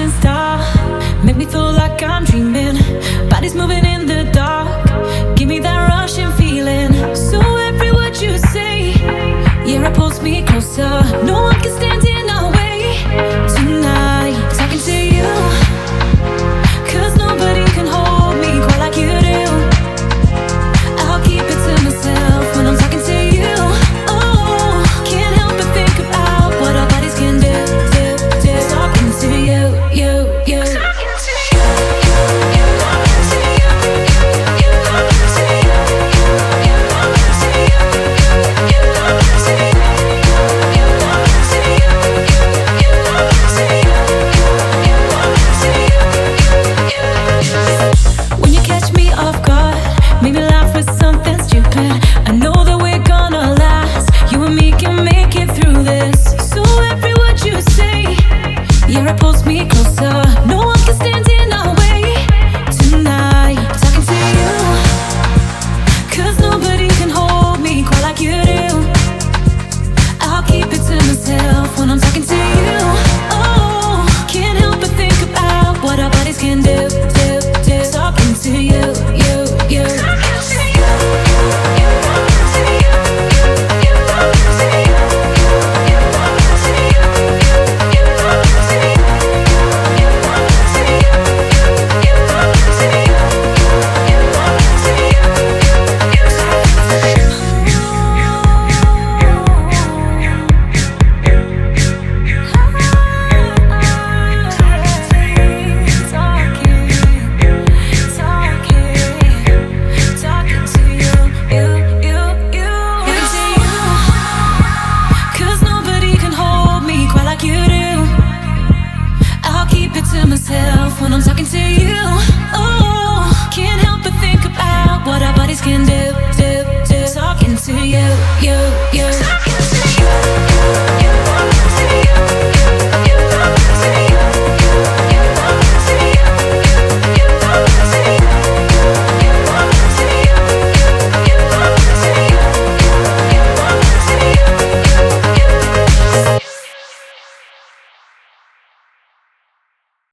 shooting star. Make me feel like I'm dreaming. Body's moving in the dark. Give me that rushing feeling. So every word you say, yeah, it pulls me closer. No one can stand in our way tonight.